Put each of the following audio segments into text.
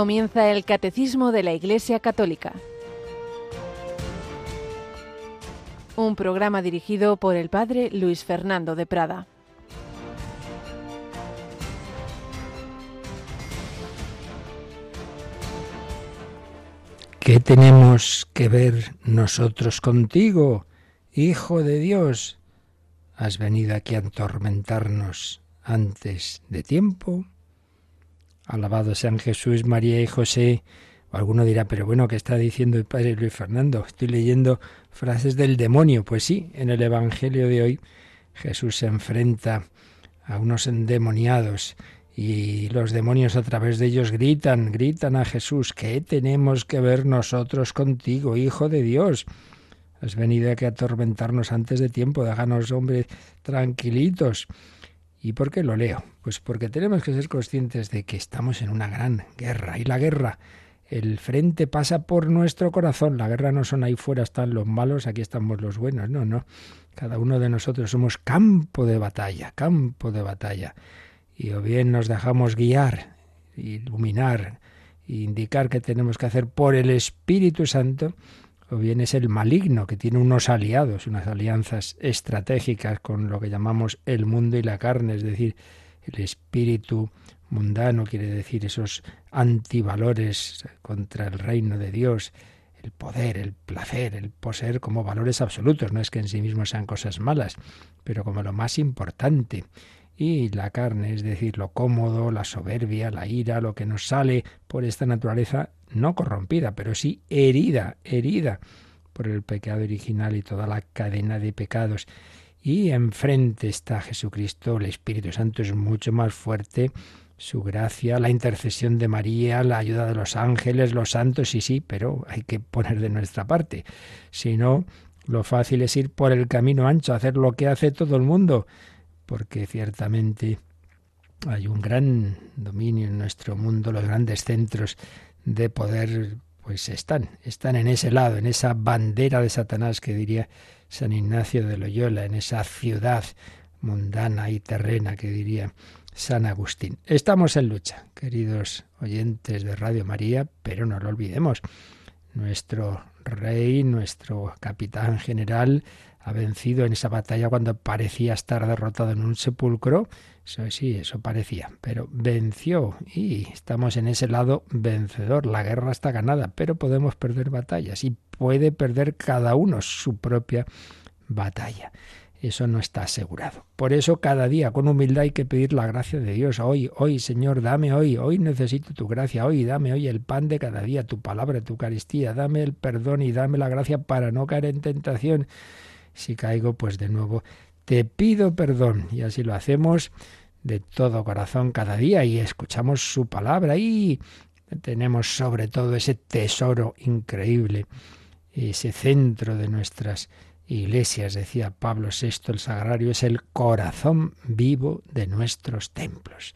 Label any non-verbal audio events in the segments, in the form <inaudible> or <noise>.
Comienza el Catecismo de la Iglesia Católica. Un programa dirigido por el Padre Luis Fernando de Prada. ¿Qué tenemos que ver nosotros contigo, Hijo de Dios? ¿Has venido aquí a atormentarnos antes de tiempo? Alabado sean Jesús, María y José. Alguno dirá, pero bueno, ¿qué está diciendo el Padre Luis Fernando? Estoy leyendo frases del demonio. Pues sí, en el Evangelio de hoy Jesús se enfrenta a unos endemoniados y los demonios a través de ellos gritan, gritan a Jesús, ¿qué tenemos que ver nosotros contigo, Hijo de Dios? Has venido aquí a atormentarnos antes de tiempo, déjanos, hombre, tranquilitos. ¿Y por qué lo leo? Pues porque tenemos que ser conscientes de que estamos en una gran guerra y la guerra, el frente pasa por nuestro corazón. La guerra no son ahí fuera están los malos, aquí estamos los buenos. No, no. Cada uno de nosotros somos campo de batalla, campo de batalla. Y o bien nos dejamos guiar, iluminar, indicar qué tenemos que hacer por el Espíritu Santo, o bien es el maligno que tiene unos aliados, unas alianzas estratégicas con lo que llamamos el mundo y la carne, es decir, el espíritu mundano, quiere decir esos antivalores contra el reino de Dios, el poder, el placer, el poseer como valores absolutos, no es que en sí mismos sean cosas malas, pero como lo más importante. Y la carne, es decir, lo cómodo, la soberbia, la ira, lo que nos sale por esta naturaleza no corrompida, pero sí herida, herida por el pecado original y toda la cadena de pecados. Y enfrente está Jesucristo, el Espíritu Santo es mucho más fuerte, su gracia, la intercesión de María, la ayuda de los ángeles, los santos, sí, sí, pero hay que poner de nuestra parte. Si no, lo fácil es ir por el camino ancho, hacer lo que hace todo el mundo, porque ciertamente hay un gran dominio en nuestro mundo, los grandes centros de poder pues están, están en ese lado, en esa bandera de Satanás que diría San Ignacio de Loyola, en esa ciudad mundana y terrena que diría San Agustín. Estamos en lucha, queridos oyentes de Radio María, pero no lo olvidemos. Nuestro rey, nuestro capitán general, ha vencido en esa batalla cuando parecía estar derrotado en un sepulcro. Eso sí, eso parecía, pero venció y estamos en ese lado vencedor. La guerra está ganada, pero podemos perder batallas y puede perder cada uno su propia batalla. Eso no está asegurado. Por eso cada día con humildad hay que pedir la gracia de Dios. Hoy, hoy, Señor, dame hoy, hoy necesito tu gracia, hoy dame hoy el pan de cada día, tu palabra, tu Eucaristía, dame el perdón y dame la gracia para no caer en tentación si caigo, pues de nuevo te pido perdón. Y así lo hacemos de todo corazón cada día y escuchamos su palabra y tenemos sobre todo ese tesoro increíble, ese centro de nuestras iglesias, decía Pablo VI, el sagrario es el corazón vivo de nuestros templos.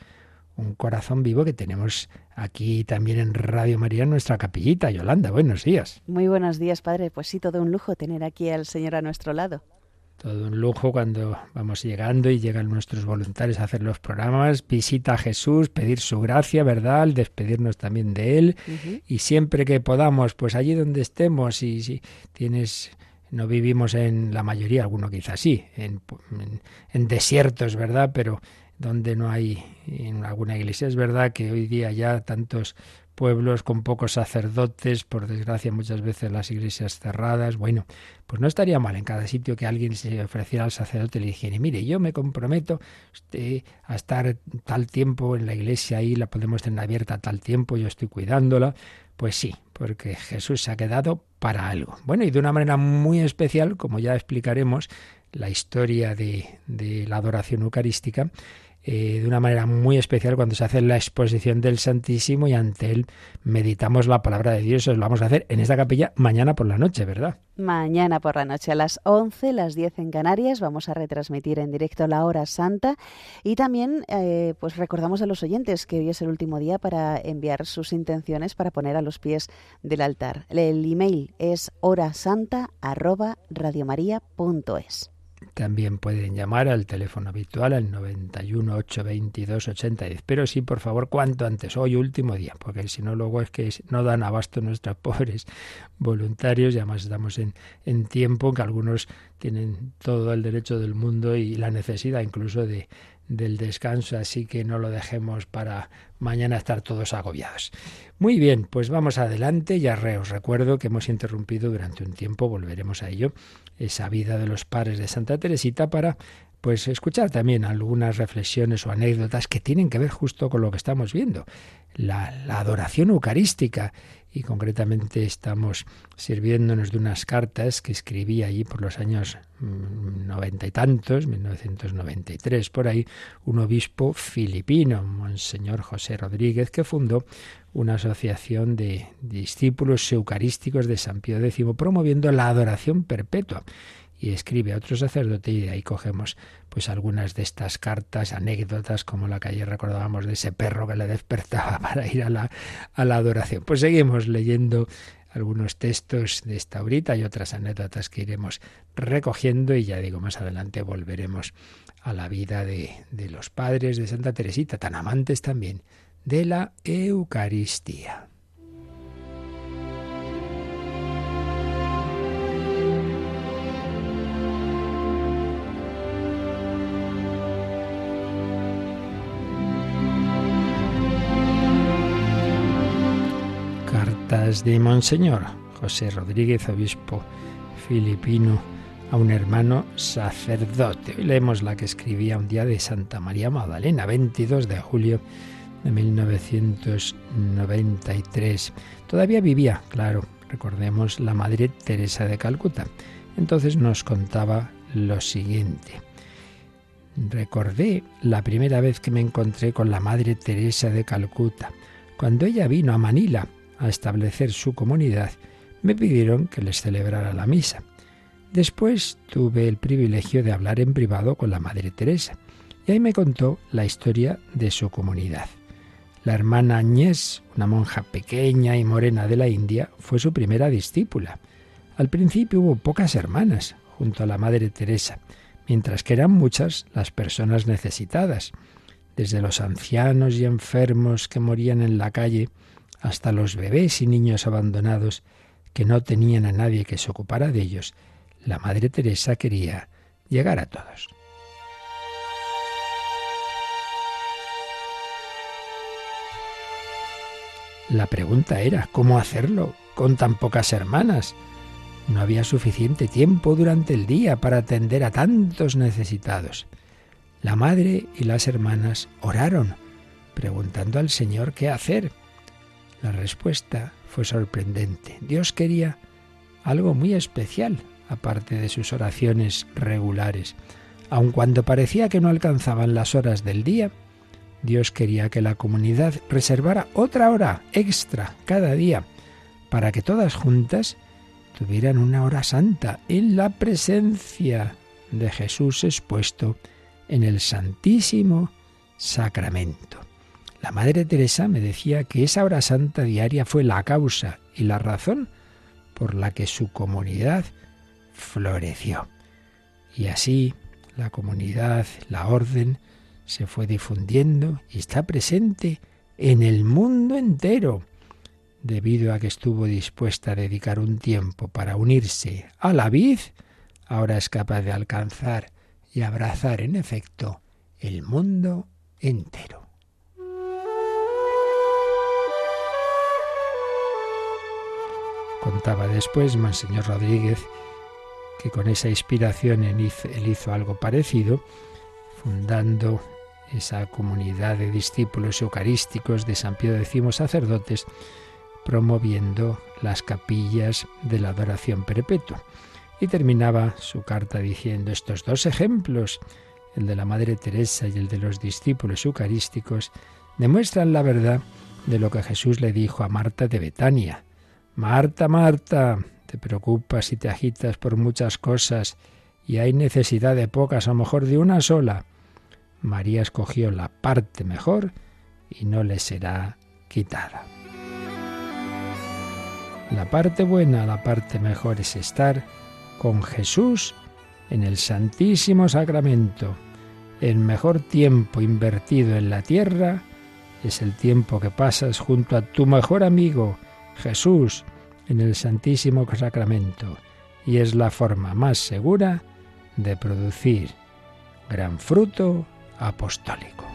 Un corazón vivo que tenemos aquí también en Radio María, en nuestra capillita. Yolanda, buenos días. Muy buenos días, padre. Pues sí, todo un lujo tener aquí al Señor a nuestro lado. Todo un lujo cuando vamos llegando y llegan nuestros voluntarios a hacer los programas, visita a Jesús, pedir su gracia, ¿verdad? despedirnos también de Él. Y siempre que podamos, pues allí donde estemos, y si tienes no vivimos en la mayoría, alguno quizás sí, en, en, en, desiertos, ¿verdad? Pero donde no hay en alguna iglesia. Es verdad que hoy día ya tantos pueblos con pocos sacerdotes, por desgracia muchas veces las iglesias cerradas. Bueno, pues no estaría mal en cada sitio que alguien se ofreciera al sacerdote y le dijera, mire, yo me comprometo a estar tal tiempo en la iglesia ahí, la podemos tener abierta tal tiempo, yo estoy cuidándola. Pues sí, porque Jesús se ha quedado para algo. Bueno, y de una manera muy especial, como ya explicaremos, la historia de, de la adoración eucarística, eh, de una manera muy especial cuando se hace la exposición del Santísimo y ante él meditamos la palabra de Dios. Eso lo vamos a hacer en esta capilla mañana por la noche, ¿verdad? Mañana por la noche a las 11, las 10 en Canarias, vamos a retransmitir en directo la hora santa y también eh, pues recordamos a los oyentes que hoy es el último día para enviar sus intenciones para poner a los pies del altar. El email es horasanta@radiomaria.es. También pueden llamar al teléfono habitual al 91 822 8010. Pero sí, por favor, cuanto antes, hoy último día, porque si no, luego es que no dan abasto nuestros <laughs> pobres voluntarios y además estamos en, en tiempo que algunos tienen todo el derecho del mundo y la necesidad incluso de, del descanso, así que no lo dejemos para mañana estar todos agobiados. Muy bien, pues vamos adelante. Ya os recuerdo que hemos interrumpido durante un tiempo, volveremos a ello, esa vida de los padres de Santa Teresita para pues escuchar también algunas reflexiones o anécdotas que tienen que ver justo con lo que estamos viendo, la, la adoración eucarística y concretamente estamos sirviéndonos de unas cartas que escribí allí por los años mm, noventa y tantos, 1993, por ahí, un obispo filipino, Monseñor José Rodríguez, que fundó una asociación de discípulos eucarísticos de San Pío X, promoviendo la adoración perpetua y escribe a otro sacerdote y de ahí cogemos pues algunas de estas cartas, anécdotas como la que ayer recordábamos de ese perro que le despertaba <laughs> para ir a la, a la adoración. Pues seguimos leyendo algunos textos de esta horita y otras anécdotas que iremos recogiendo y ya digo, más adelante volveremos a la vida de, de los padres de Santa Teresita, tan amantes también de la Eucaristía. De Monseñor José Rodríguez, obispo filipino, a un hermano sacerdote. Hoy leemos la que escribía un día de Santa María Magdalena, 22 de julio de 1993. Todavía vivía, claro, recordemos, la Madre Teresa de Calcuta. Entonces nos contaba lo siguiente. Recordé la primera vez que me encontré con la Madre Teresa de Calcuta, cuando ella vino a Manila a establecer su comunidad, me pidieron que les celebrara la misa. Después tuve el privilegio de hablar en privado con la Madre Teresa, y ahí me contó la historia de su comunidad. La hermana Agnès, una monja pequeña y morena de la India, fue su primera discípula. Al principio hubo pocas hermanas junto a la Madre Teresa, mientras que eran muchas las personas necesitadas, desde los ancianos y enfermos que morían en la calle hasta los bebés y niños abandonados que no tenían a nadie que se ocupara de ellos, la Madre Teresa quería llegar a todos. La pregunta era, ¿cómo hacerlo con tan pocas hermanas? No había suficiente tiempo durante el día para atender a tantos necesitados. La madre y las hermanas oraron, preguntando al Señor qué hacer. La respuesta fue sorprendente. Dios quería algo muy especial, aparte de sus oraciones regulares. Aun cuando parecía que no alcanzaban las horas del día, Dios quería que la comunidad reservara otra hora extra cada día para que todas juntas tuvieran una hora santa en la presencia de Jesús expuesto en el Santísimo Sacramento. La Madre Teresa me decía que esa hora santa diaria fue la causa y la razón por la que su comunidad floreció. Y así la comunidad, la orden, se fue difundiendo y está presente en el mundo entero, debido a que estuvo dispuesta a dedicar un tiempo para unirse a la vid, ahora es capaz de alcanzar y abrazar en efecto el mundo entero. Contaba después Monseñor Rodríguez que con esa inspiración él hizo algo parecido, fundando esa comunidad de discípulos eucarísticos de San Pío X sacerdotes, promoviendo las capillas de la adoración perpetua. Y terminaba su carta diciendo estos dos ejemplos, el de la Madre Teresa y el de los discípulos eucarísticos, demuestran la verdad de lo que Jesús le dijo a Marta de Betania. Marta, Marta, te preocupas y te agitas por muchas cosas y hay necesidad de pocas, a lo mejor de una sola. María escogió la parte mejor y no le será quitada. La parte buena, la parte mejor es estar con Jesús en el Santísimo Sacramento. El mejor tiempo invertido en la tierra es el tiempo que pasas junto a tu mejor amigo, Jesús, en el Santísimo Sacramento. Y es la forma más segura de producir gran fruto apostólico.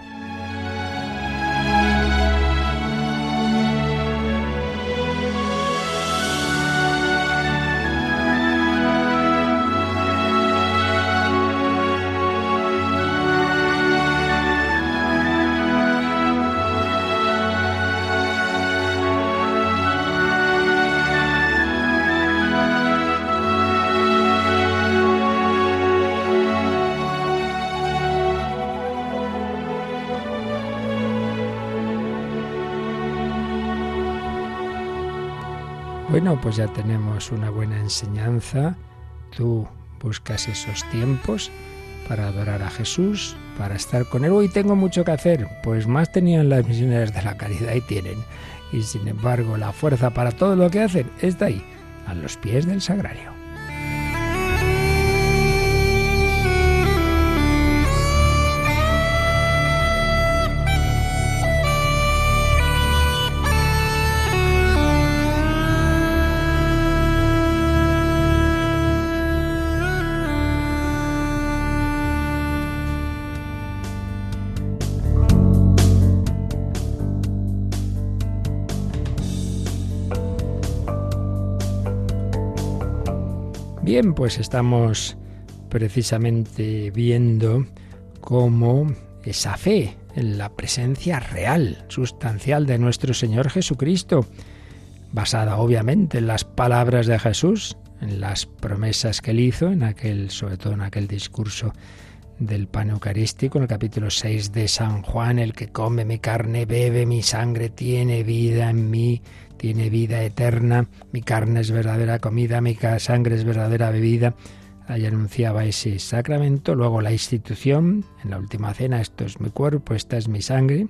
Pues ya tenemos una buena enseñanza. Tú buscas esos tiempos para adorar a Jesús, para estar con Él. Hoy tengo mucho que hacer. Pues más tenían las misioneras de la caridad y tienen. Y sin embargo, la fuerza para todo lo que hacen está ahí, a los pies del sagrario. Pues estamos precisamente viendo cómo esa fe en la presencia real, sustancial de nuestro Señor Jesucristo, basada obviamente en las palabras de Jesús, en las promesas que él hizo, en aquel, sobre todo en aquel discurso del pan eucarístico, en el capítulo 6 de San Juan, el que come mi carne, bebe mi sangre, tiene vida en mí, tiene vida eterna, mi carne es verdadera comida, mi sangre es verdadera bebida. Ahí anunciaba ese sacramento, luego la institución, en la última cena, esto es mi cuerpo, esta es mi sangre,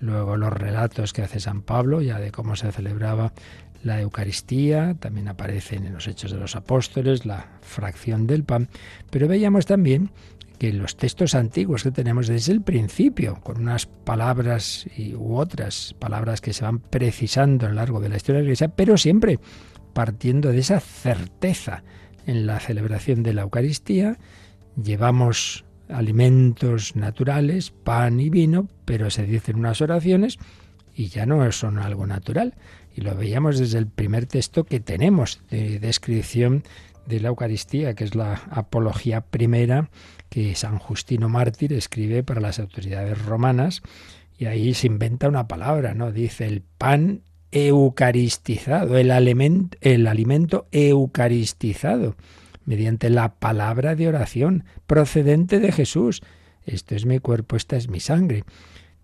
luego los relatos que hace San Pablo, ya de cómo se celebraba la Eucaristía, también aparecen en los Hechos de los Apóstoles, la fracción del pan, pero veíamos también que los textos antiguos que tenemos desde el principio, con unas palabras u otras palabras que se van precisando a lo largo de la historia de la Iglesia, pero siempre partiendo de esa certeza en la celebración de la Eucaristía, llevamos alimentos naturales, pan y vino, pero se dicen unas oraciones y ya no son algo natural. Y lo veíamos desde el primer texto que tenemos de descripción de la Eucaristía, que es la apología primera que San Justino Mártir escribe para las autoridades romanas y ahí se inventa una palabra, ¿no? Dice el pan eucaristizado, el, el alimento eucaristizado, mediante la palabra de oración procedente de Jesús. Esto es mi cuerpo, esta es mi sangre.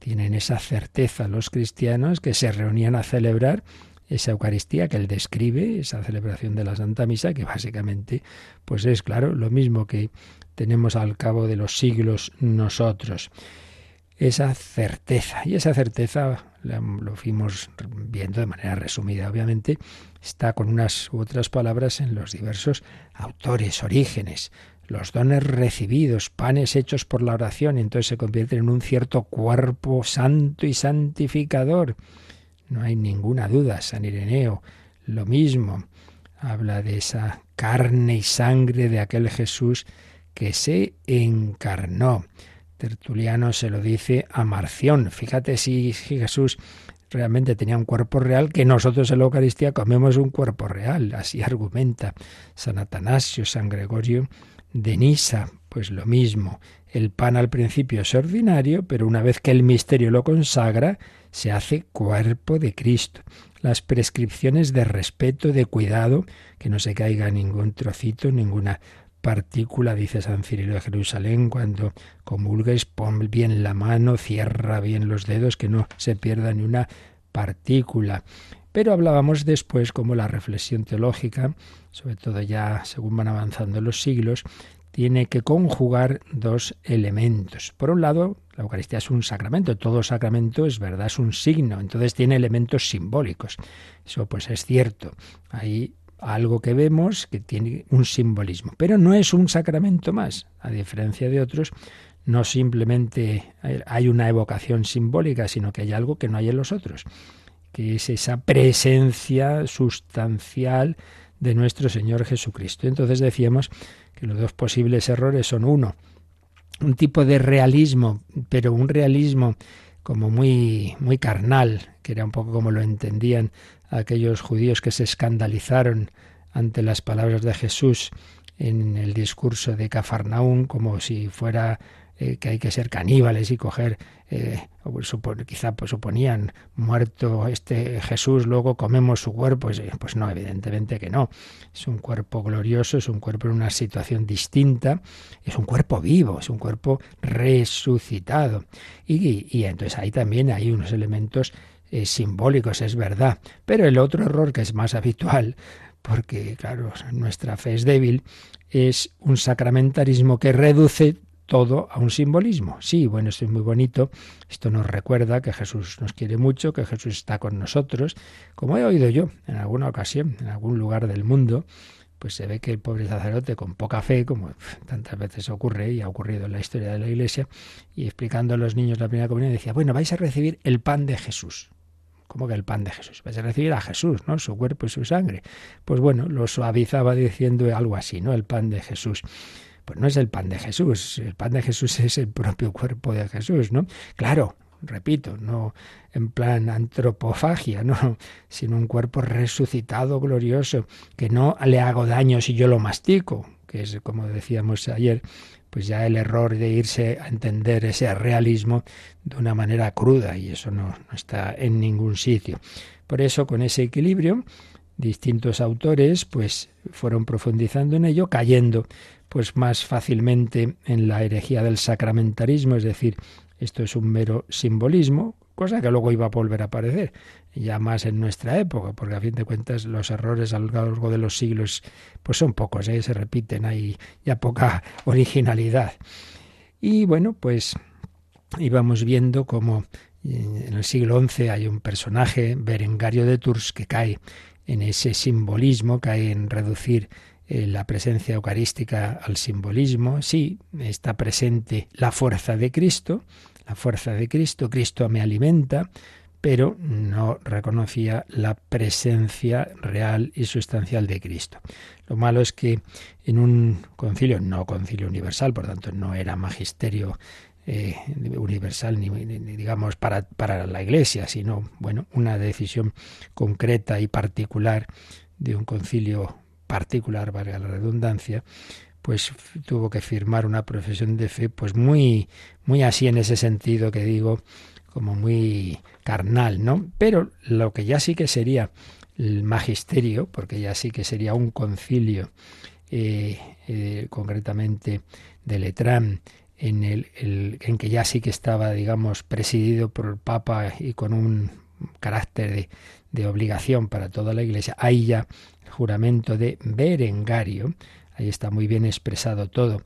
Tienen esa certeza los cristianos que se reunían a celebrar esa Eucaristía que él describe, esa celebración de la Santa Misa, que básicamente pues es claro lo mismo que tenemos al cabo de los siglos nosotros. Esa certeza, y esa certeza lo fuimos viendo de manera resumida, obviamente, está con unas u otras palabras en los diversos autores, orígenes, los dones recibidos, panes hechos por la oración, y entonces se convierten en un cierto cuerpo santo y santificador. No hay ninguna duda, San Ireneo, lo mismo, habla de esa carne y sangre de aquel Jesús que se encarnó. Tertuliano se lo dice a Marción. Fíjate si, Jesús realmente tenía un cuerpo real, que nosotros en la Eucaristía comemos un cuerpo real. Así argumenta San Atanasio, San Gregorio de Nisa. Pues lo mismo. El pan al principio es ordinario, pero una vez que el misterio lo consagra, se hace cuerpo de Cristo. Las prescripciones de respeto, de cuidado, que no se caiga ningún trocito, ninguna partícula, dice San Cirilo de Jerusalén, cuando comulgues, pon bien la mano, cierra bien los dedos, que no se pierda ni una partícula. Pero hablábamos después como la reflexión teológica, sobre todo ya según van avanzando los siglos, tiene que conjugar dos elementos. Por un lado, la Eucaristía es un sacramento, todo sacramento es verdad, es un signo, entonces tiene elementos simbólicos. Eso pues es cierto. Ahí algo que vemos que tiene un simbolismo, pero no es un sacramento más, a diferencia de otros, no simplemente hay una evocación simbólica, sino que hay algo que no hay en los otros, que es esa presencia sustancial de nuestro Señor Jesucristo. Entonces decíamos que los dos posibles errores son uno, un tipo de realismo, pero un realismo como muy muy carnal, que era un poco como lo entendían aquellos judíos que se escandalizaron ante las palabras de Jesús en el discurso de Cafarnaún, como si fuera eh, que hay que ser caníbales y coger, eh, quizá pues, suponían muerto este Jesús, luego comemos su cuerpo. Pues, pues, no, evidentemente que no. Es un cuerpo glorioso, es un cuerpo en una situación distinta, es un cuerpo vivo, es un cuerpo resucitado. Y, y, entonces ahí también hay unos elementos simbólicos, es verdad. Pero el otro error que es más habitual, porque claro, nuestra fe es débil, es un sacramentarismo que reduce todo a un simbolismo. Sí, bueno, esto es muy bonito, esto nos recuerda que Jesús nos quiere mucho, que Jesús está con nosotros, como he oído yo en alguna ocasión, en algún lugar del mundo, pues se ve que el pobre sacerdote con poca fe, como tantas veces ocurre y ha ocurrido en la historia de la Iglesia, y explicando a los niños la primera comunión, decía, bueno, vais a recibir el pan de Jesús. ¿Cómo que el pan de Jesús? Vais a recibir a Jesús, ¿no? Su cuerpo y su sangre. Pues bueno, lo suavizaba diciendo algo así, ¿no? El pan de Jesús pues no es el pan de Jesús, el pan de Jesús es el propio cuerpo de Jesús, ¿no? Claro, repito, no en plan antropofagia, no, <laughs> sino un cuerpo resucitado, glorioso, que no le hago daño si yo lo mastico, que es como decíamos ayer, pues ya el error de irse a entender ese realismo de una manera cruda y eso no, no está en ningún sitio. Por eso, con ese equilibrio, distintos autores pues fueron profundizando en ello, cayendo pues más fácilmente en la herejía del sacramentarismo, es decir, esto es un mero simbolismo, cosa que luego iba a volver a aparecer, ya más en nuestra época, porque a fin de cuentas los errores a lo largo de los siglos pues son pocos, ¿eh? se repiten, hay ya poca <laughs> originalidad. Y bueno, pues íbamos viendo cómo en el siglo XI hay un personaje, Berengario de Tours, que cae en ese simbolismo, cae en reducir eh, la presencia eucarística al simbolismo. Sí, está presente la fuerza de Cristo, la fuerza de Cristo, Cristo me alimenta, pero no reconocía la presencia real y sustancial de Cristo. Lo malo es que en un concilio, no concilio universal, por tanto no era magisterio eh, universal ni, digamos para, para la Iglesia, sino bueno una decisión concreta y particular de un concilio particular, valga la redundancia, pues tuvo que firmar una profesión de fe, pues muy, muy así en ese sentido que digo, como muy carnal, ¿no? Pero lo que ya sí que sería el magisterio, porque ya sí que sería un concilio, eh, eh, concretamente de Letrán, en, el, en que ya sí que estaba, digamos, presidido por el Papa y con un carácter de, de obligación para toda la Iglesia, ahí ya juramento de Berengario, ahí está muy bien expresado todo,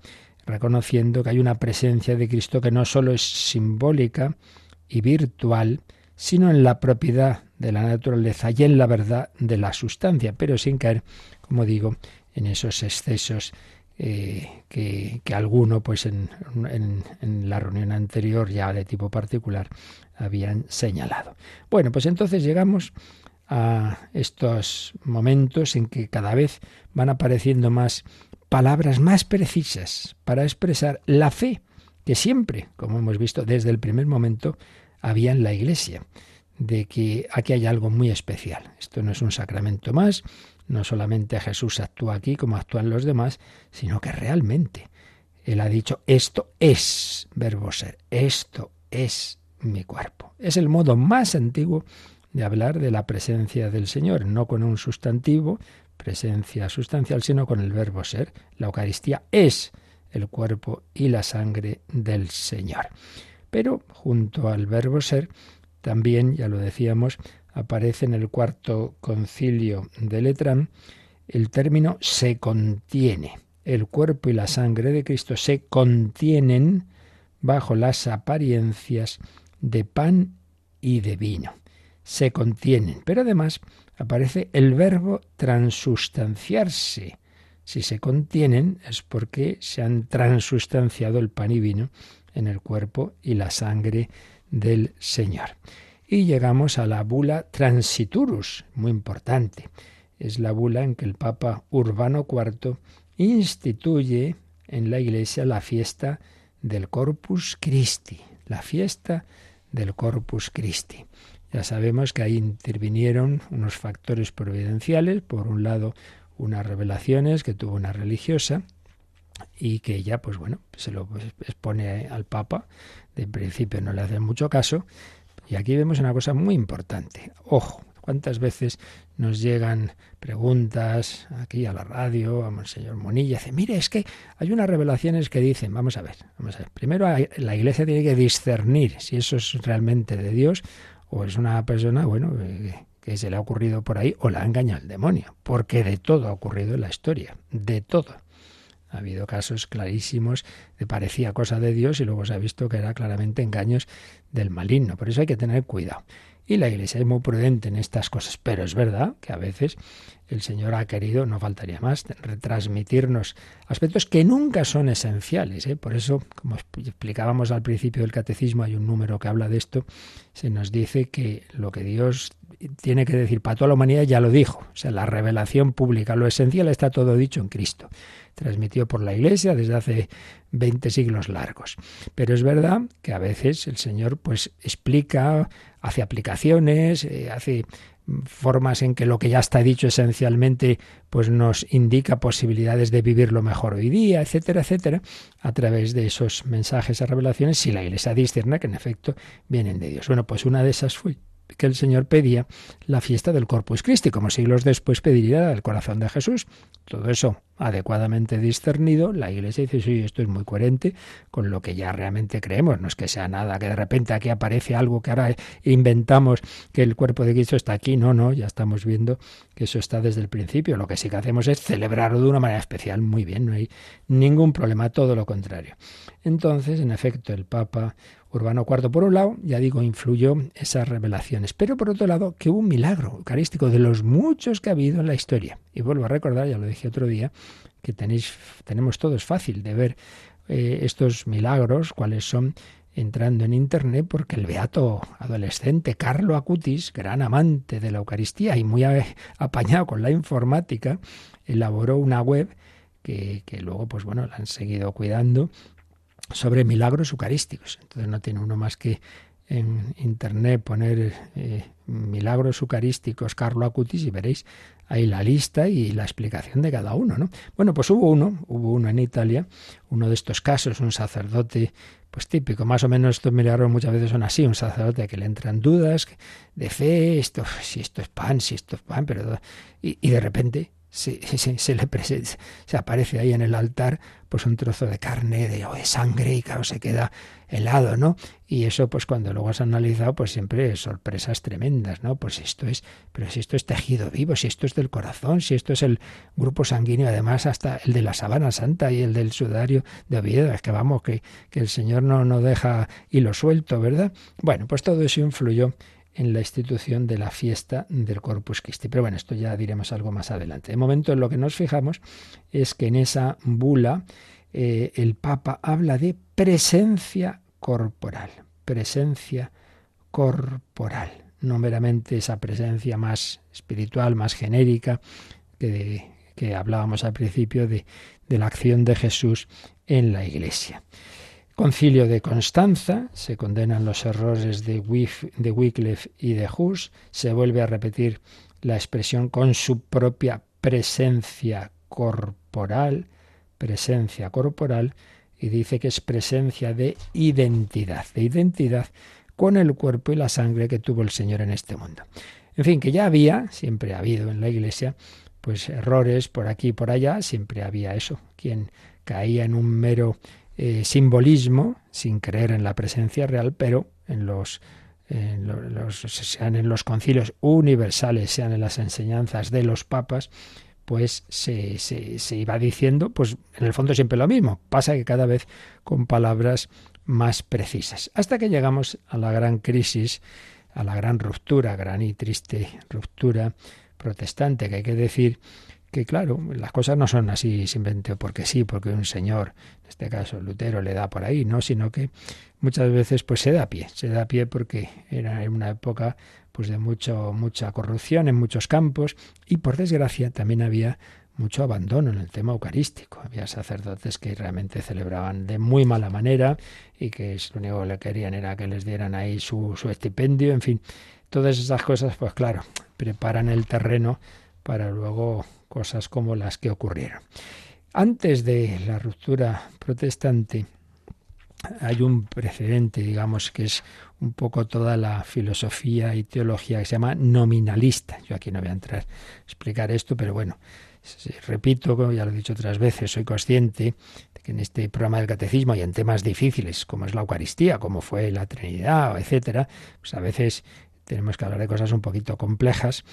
reconociendo que hay una presencia de Cristo que no solo es simbólica y virtual, sino en la propiedad de la naturaleza y en la verdad de la sustancia, pero sin caer, como digo, en esos excesos eh, que, que, alguno, pues en, en, la reunión anterior, ya de tipo particular, habían señalado. Bueno, pues entonces llegamos a estos momentos en que cada vez van apareciendo más palabras más precisas para expresar la fe que siempre, como hemos visto desde el primer momento, había en la Iglesia, de que aquí hay algo muy especial. Esto no es un sacramento más, no solamente Jesús actúa aquí como actúan los demás, sino que realmente Él ha dicho, esto es verbo ser, esto es mi cuerpo. Es el modo más antiguo de hablar de la presencia del Señor, no con un sustantivo, presencia sustancial, sino con el verbo ser. La Eucaristía es el cuerpo y la sangre del Señor. Pero junto al verbo ser, también, ya lo decíamos, aparece en el cuarto concilio de Letrán el término se contiene. El cuerpo y la sangre de Cristo se contienen bajo las apariencias de pan y de vino se contienen. Pero además aparece el verbo transustanciarse. Si se contienen es porque se han transustanciado el pan y vino en el cuerpo y la sangre del Señor. Y llegamos a la bula Transiturus, muy importante. Es la bula en que el Papa Urbano IV instituye en la Iglesia la fiesta del Corpus Christi, la fiesta del Corpus Christi. Ya sabemos que ahí intervinieron unos factores providenciales, por un lado unas revelaciones que tuvo una religiosa y que ella, pues bueno, se lo expone al Papa, de principio no le hace mucho caso, y aquí vemos una cosa muy importante. Ojo, ¿cuántas veces nos llegan preguntas aquí a la radio, a Monseñor Monilla? Dice, mire, es que hay unas revelaciones que dicen, vamos a ver, vamos a ver. Primero la Iglesia tiene que discernir si eso es realmente de Dios o es una persona, bueno, eh, que se le ha ocurrido por ahí o la ha engañado el demonio, porque de todo ha ocurrido en la historia, de todo. Ha habido casos clarísimos de parecía cosa de Dios y luego se ha visto que era claramente engaños del maligno. Por eso hay que tener cuidado. Y la Iglesia es muy prudente en estas cosas, pero es verdad que a veces el Señor ha querido, no faltaría más, retransmitirnos aspectos que nunca son esenciales. ¿eh? Por eso, como explicábamos al principio del catecismo, hay un número que habla de esto, se nos dice que lo que Dios tiene que decir para toda la humanidad ya lo dijo. O sea, la revelación pública, lo esencial está todo dicho en Cristo transmitido por la Iglesia desde hace 20 siglos largos. Pero es verdad que a veces el Señor pues explica, hace aplicaciones, eh, hace formas en que lo que ya está dicho esencialmente pues nos indica posibilidades de vivirlo mejor hoy día, etcétera, etcétera, a través de esos mensajes y revelaciones si la Iglesia discierne que en efecto vienen de Dios. Bueno, pues una de esas fue que el Señor pedía la fiesta del Corpus Christi, como siglos después pediría el corazón de Jesús. Todo eso adecuadamente discernido, la Iglesia dice, sí, esto es muy coherente con lo que ya realmente creemos, no es que sea nada, que de repente aquí aparece algo que ahora inventamos que el cuerpo de Cristo está aquí, no, no, ya estamos viendo que eso está desde el principio, lo que sí que hacemos es celebrarlo de una manera especial, muy bien, no hay ningún problema, todo lo contrario. Entonces, en efecto, el Papa Urbano IV, por un lado, ya digo, influyó esas revelaciones, pero por otro lado, que hubo un milagro eucarístico de los muchos que ha habido en la historia. Y vuelvo a recordar, ya lo dije otro día, que tenéis, tenemos todo, es fácil de ver eh, estos milagros, cuáles son, entrando en internet, porque el beato adolescente Carlo Acutis, gran amante de la Eucaristía y muy apañado con la informática, elaboró una web que, que luego, pues bueno, la han seguido cuidando sobre milagros eucarísticos. Entonces no tiene uno más que en internet poner eh, milagros eucarísticos Carlo Acutis y veréis ahí la lista y la explicación de cada uno, ¿no? Bueno, pues hubo uno, hubo uno en Italia, uno de estos casos, un sacerdote pues típico, más o menos estos milagros muchas veces son así, un sacerdote que le entran dudas de fe, esto, si esto es pan, si esto es pan, pero y, y de repente se, se, le se aparece ahí en el altar pues un trozo de carne de, o de sangre y claro se queda helado, ¿no? Y eso pues cuando luego has analizado pues siempre sorpresas tremendas, ¿no? Pues esto es, pero si esto es tejido vivo, si esto es del corazón, si esto es el grupo sanguíneo, además hasta el de la sabana santa y el del sudario de Oviedo, es que vamos, que, que el Señor no, no deja hilo suelto, ¿verdad? Bueno, pues todo eso influyó en la institución de la fiesta del Corpus Christi. Pero bueno, esto ya diremos algo más adelante. De momento en lo que nos fijamos es que en esa bula eh, el Papa habla de presencia corporal, presencia corporal, no meramente esa presencia más espiritual, más genérica, que, que hablábamos al principio de, de la acción de Jesús en la Iglesia. Concilio de Constanza, se condenan los errores de, Wycliffe y de Hus, se vuelve a repetir la expresión con su propia presencia corporal, presencia corporal, y dice que es presencia de identidad, de identidad con el cuerpo y la sangre que tuvo el Señor en este mundo. En fin, que ya había, siempre ha habido en la Iglesia, pues errores por aquí y por allá, siempre había eso, quien caía en un mero eh, simbolismo, sin creer en la presencia real, pero en los, sean en los concilios universales, sean en las enseñanzas de los papas, pues se, se, iba diciendo, pues en el fondo siempre lo mismo, pasa que cada vez con palabras más precisas, hasta que llegamos a la gran crisis a la gran ruptura, gran y triste ruptura protestante, que hay que decir que claro, las cosas no son así simplemente porque sí, porque un señor, en este caso Lutero, le da por ahí, no, sino que muchas veces pues se da pie, se da pie porque era una época pues de mucho mucha corrupción en muchos campos y por desgracia también había mucho abandono en el tema eucarístico. Había sacerdotes que realmente celebraban de muy mala manera y que lo único que le querían era que les dieran ahí su, su estipendio, en fin, todas esas cosas, pues claro, preparan el terreno para luego cosas como las que ocurrieron. Antes de la ruptura protestante, hay un precedente, digamos, que es un poco toda la filosofía y teología que se llama nominalista. Yo aquí no voy a entrar a explicar esto, pero bueno, repito, como ya lo he dicho otras veces, soy consciente de que en este programa del catecismo y en temas difíciles, como es la Eucaristía, como fue la Trinidad, etcétera, pues a veces tenemos que hablar de cosas un poquito complejas,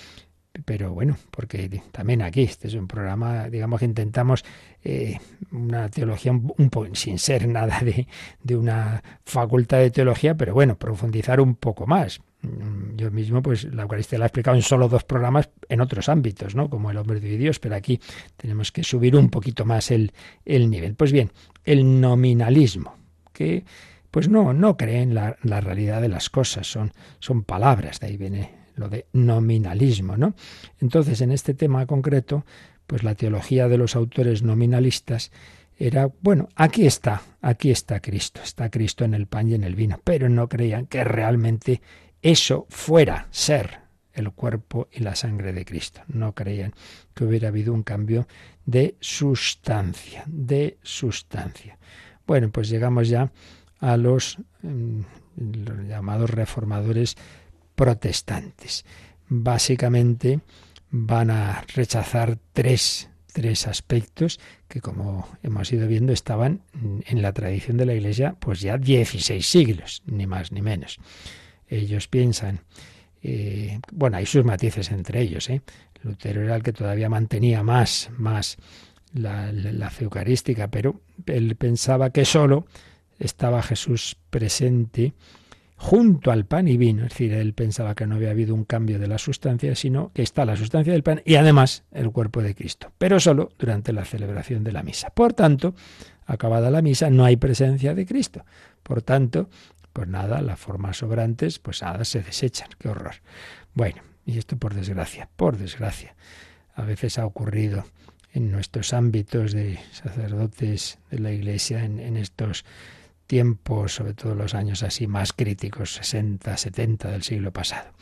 pero bueno, porque también aquí, este es un programa, digamos que intentamos eh, una teología un, poco, sin ser nada de, de, una facultad de teología, pero bueno, profundizar un poco más. Mm, yo mismo, pues la Eucaristía la he explicado en solo dos programas en otros ámbitos, ¿no? Como el hombre de Dios, pero aquí tenemos que subir un poquito más el, el nivel. Pues bien, el nominalismo, que pues no, no cree en la, la realidad de las cosas, son, son palabras, de ahí viene lo de nominalismo, ¿no? Entonces, en este tema concreto, pues la teología de los autores nominalistas era, bueno, aquí está, aquí está Cristo, está Cristo en el pan y en el vino, pero no creían que realmente eso fuera ser el cuerpo y la sangre de Cristo. No creían que hubiera habido un cambio de sustancia, de sustancia. Bueno, pues llegamos ya a los, los llamados reformadores protestantes. Básicamente van a rechazar tres, tres aspectos que, como hemos ido viendo, estaban en la tradición de la Iglesia pues ya 16 siglos, ni más ni menos. Ellos piensan, eh, bueno, hay sus matices entre ellos. ¿eh? Lutero era el que todavía mantenía más, más la, la fe eucarística, pero él pensaba que solo estaba Jesús presente junto al pan y vino. Es decir, él pensaba que no había habido un cambio de la sustancia, sino que está la sustancia del pan y además el cuerpo de Cristo, pero solo durante la celebración de la misa. Por tanto, acabada la misa, no hay presencia de Cristo. Por tanto, pues nada, las formas sobrantes, pues nada, se desechan. Qué horror. Bueno, y esto por desgracia, por desgracia. A veces ha ocurrido en nuestros ámbitos de sacerdotes de la Iglesia, en, en estos tiempos, sobre todo los años así más críticos, 60, 70 del siglo pasado.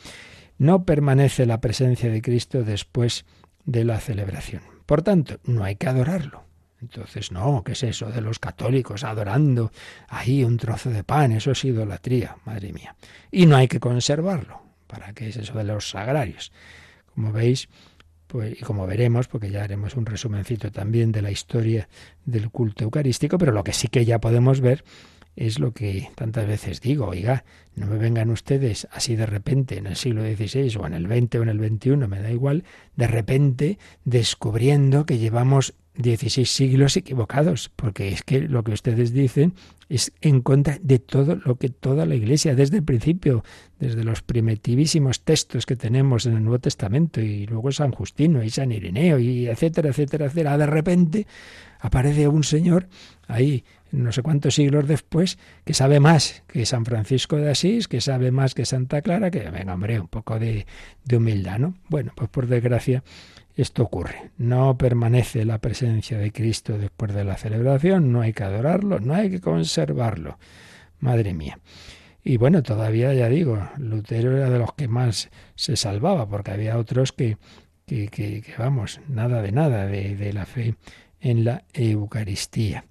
No permanece la presencia de Cristo después de la celebración. Por tanto, no hay que adorarlo. Entonces, no, ¿qué es eso de los católicos adorando ahí un trozo de pan? Eso es idolatría, madre mía. Y no hay que conservarlo. ¿Para qué es eso de los sagrarios? Como veis, pues, y como veremos, porque ya haremos un resumencito también de la historia del culto eucarístico, pero lo que sí que ya podemos ver es lo que tantas veces digo, oiga, no me vengan ustedes así de repente en el siglo XVI o en el XX o en el XXI, me da igual, de repente descubriendo que llevamos 16 siglos equivocados, porque es que lo que ustedes dicen es en contra de todo lo que toda la Iglesia, desde el principio, desde los primitivísimos textos que tenemos en el Nuevo Testamento, y luego San Justino y San Ireneo, y etcétera, etcétera, etcétera, de repente aparece un señor ahí no sé cuántos siglos después, que sabe más que San Francisco de Asís, que sabe más que Santa Clara, que venga, hombre, un poco de, de humildad, ¿no? Bueno, pues por desgracia esto ocurre. No permanece la presencia de Cristo después de la celebración, no hay que adorarlo, no hay que conservarlo. Madre mía. Y bueno, todavía ya digo, Lutero era de los que más se salvaba, porque había otros que, que, que, vamos, nada de nada de, de la fe en la Eucaristía.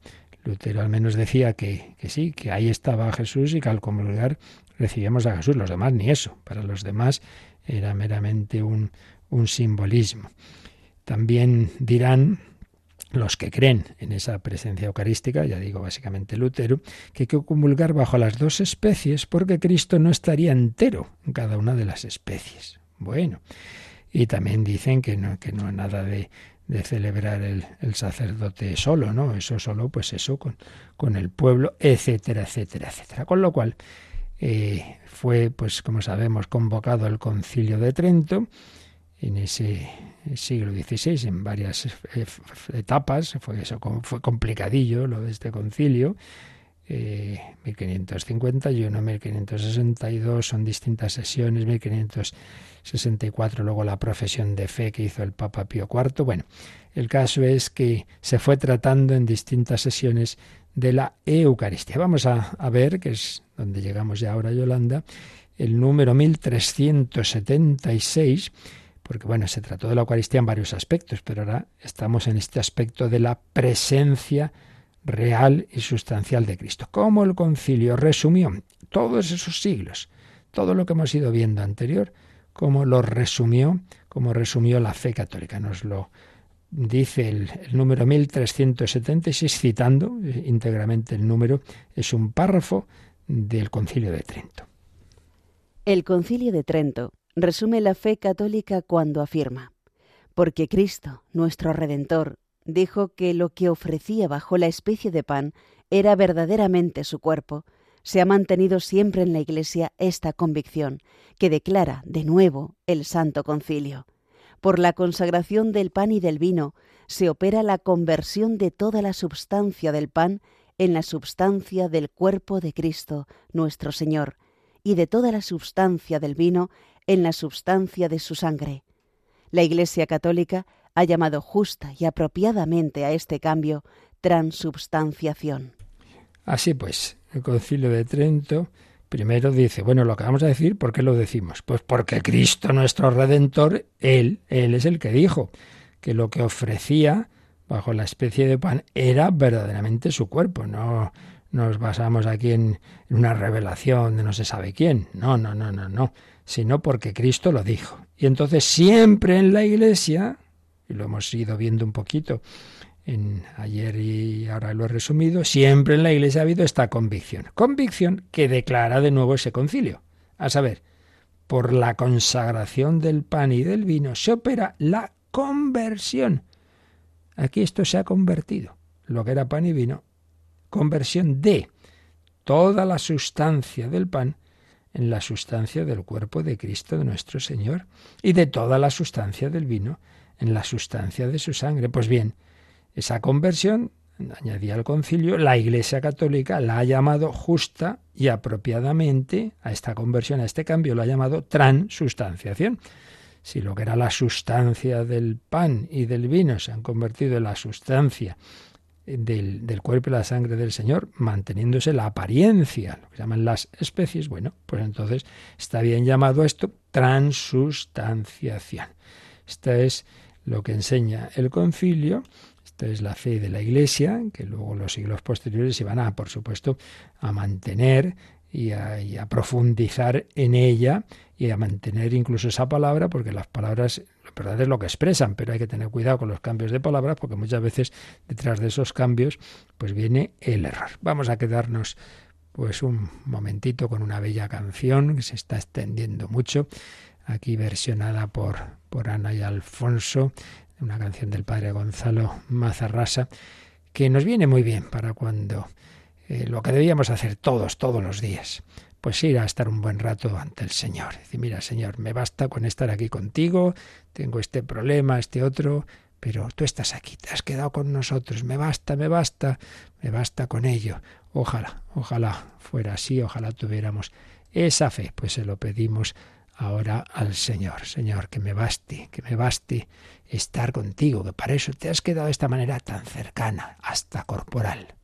Lutero al menos decía que, que sí, que ahí estaba Jesús y que al comulgar recibíamos a Jesús. Los demás ni eso. Para los demás era meramente un, un simbolismo. También dirán los que creen en esa presencia eucarística, ya digo básicamente Lutero, que hay que comulgar bajo las dos especies porque Cristo no estaría entero en cada una de las especies. Bueno, y también dicen que no, que no nada de de celebrar el, sacerdote solo, ¿no? Eso solo, pues eso, con, con el pueblo, etcétera, etcétera, etcétera. Con lo cual, eh, fue, pues como sabemos, convocado el concilio de Trento en ese siglo XVI, en varias etapas, fue, eso, fue complicadillo lo de este concilio, 1551, eh, 1562 son distintas sesiones, 1564 luego la profesión de fe que hizo el Papa Pío IV. Bueno, el caso es que se fue tratando en distintas sesiones de la Eucaristía. Vamos a, ver, que es donde llegamos ya ahora, Yolanda, el número 1376, porque bueno, se trató de la Eucaristía en varios aspectos, pero ahora estamos en este aspecto de la presencia real y sustancial de Cristo. ¿Cómo el concilio resumió todos esos siglos, todo lo que hemos ido viendo anterior, cómo lo resumió, cómo resumió la fe católica. Nos lo dice el, el, número 1376, citando íntegramente el número, es un párrafo del concilio de Trento. El concilio de Trento resume la fe católica cuando afirma, porque Cristo, nuestro Redentor, dijo que lo que ofrecía bajo la especie de pan era verdaderamente su cuerpo, se ha mantenido siempre en la Iglesia esta convicción, que declara de nuevo el Santo Concilio. Por la consagración del pan y del vino se opera la conversión de toda la substancia del pan en la substancia del cuerpo de Cristo, nuestro Señor, y de toda la substancia del vino en la substancia de su sangre. La Iglesia Católica ha llamado justa y apropiadamente a este cambio transubstanciación. Así pues, el Concilio de Trento primero dice, bueno, lo que vamos a decir, ¿por qué lo decimos? Pues porque Cristo nuestro Redentor, Él, Él es el que dijo que lo que ofrecía bajo la especie de pan era verdaderamente su cuerpo, no nos basamos aquí en, en una revelación de no se sabe quién, no, no, no, no, no, sino porque Cristo lo dijo. Y entonces siempre en la Iglesia, y lo hemos ido viendo un poquito en ayer y ahora lo he resumido, siempre en la Iglesia ha habido esta convicción. Convicción que declara de nuevo ese concilio. A saber, por la consagración del pan y del vino se opera la conversión. Aquí esto se ha convertido. Lo que era pan y vino, conversión de toda la sustancia del pan en la sustancia del cuerpo de Cristo de nuestro Señor y de toda la sustancia del vino en la sustancia de su sangre. Pues bien, esa conversión, añadía al concilio, la Iglesia Católica la ha llamado justa y apropiadamente a esta conversión, a este cambio, lo ha llamado transustanciación. Si lo que era la sustancia del pan y del vino se han convertido en la sustancia del, del, cuerpo y la sangre del Señor, manteniéndose la apariencia, lo que llaman las especies, bueno, pues entonces está bien llamado esto transustanciación. Esta es lo que enseña el concilio. Esta es la fe de la Iglesia, que luego los siglos posteriores se van a, por supuesto, a mantener y a, profundizar en ella y a mantener incluso esa palabra, porque las palabras, la verdad es lo que expresan, pero hay que tener cuidado con los cambios de palabras, porque muchas veces detrás de esos cambios, pues viene el error. Vamos a quedarnos pues un momentito con una bella canción que se está extendiendo mucho aquí versionada por, por Ana y Alfonso, una canción del padre Gonzalo Mazarrasa, que nos viene muy bien para cuando eh, lo que debíamos hacer todos, todos los días, pues ir a estar un buen rato ante el Señor. Decir, mira, Señor, me basta con estar aquí contigo, tengo este problema, este otro, pero tú estás aquí, te has quedado con nosotros, me basta, me basta, me basta con ello. Ojalá, ojalá fuera así, ojalá tuviéramos esa fe, pues se lo pedimos ahora al Señor. Señor, que me baste, que me baste estar contigo, que para eso te has quedado de esta manera tan cercana, hasta corporal.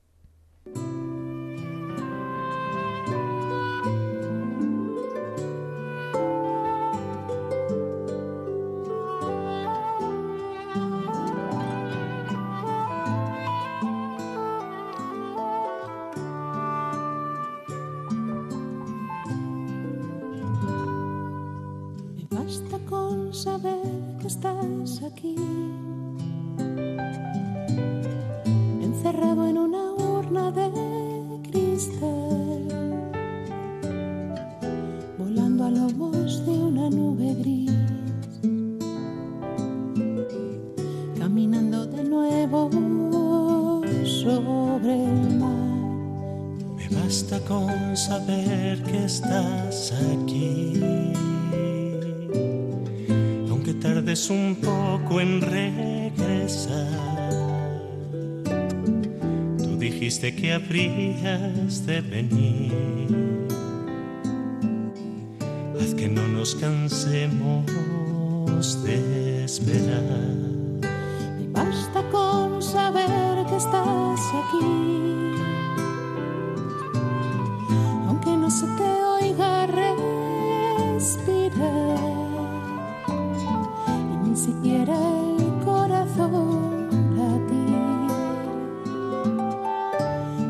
Con siquiera el corazón latir.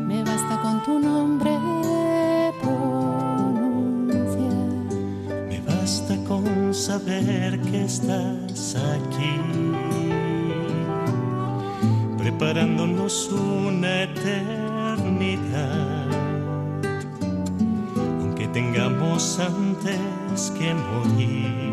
Me basta con tu nombre pronunciar. Me basta con saber que estás aquí, preparándonos una eternidad tengamos antes que morir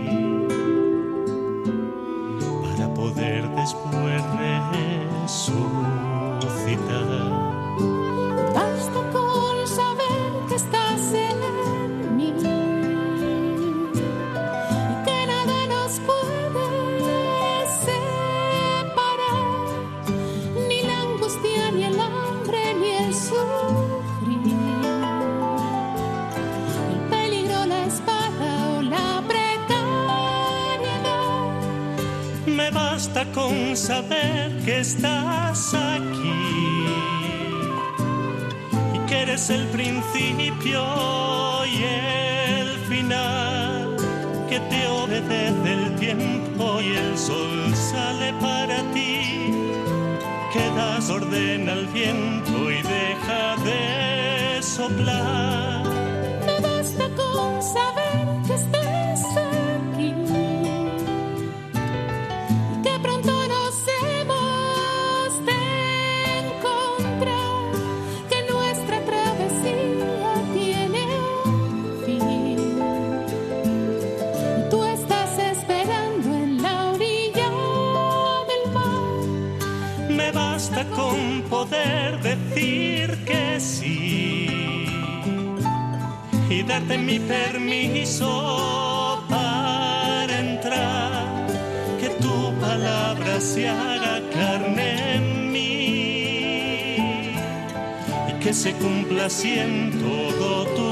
saber que estás poder decir que sí y darte mi permiso para entrar, que tu palabra se haga carne en mí y que se cumpla así todo tu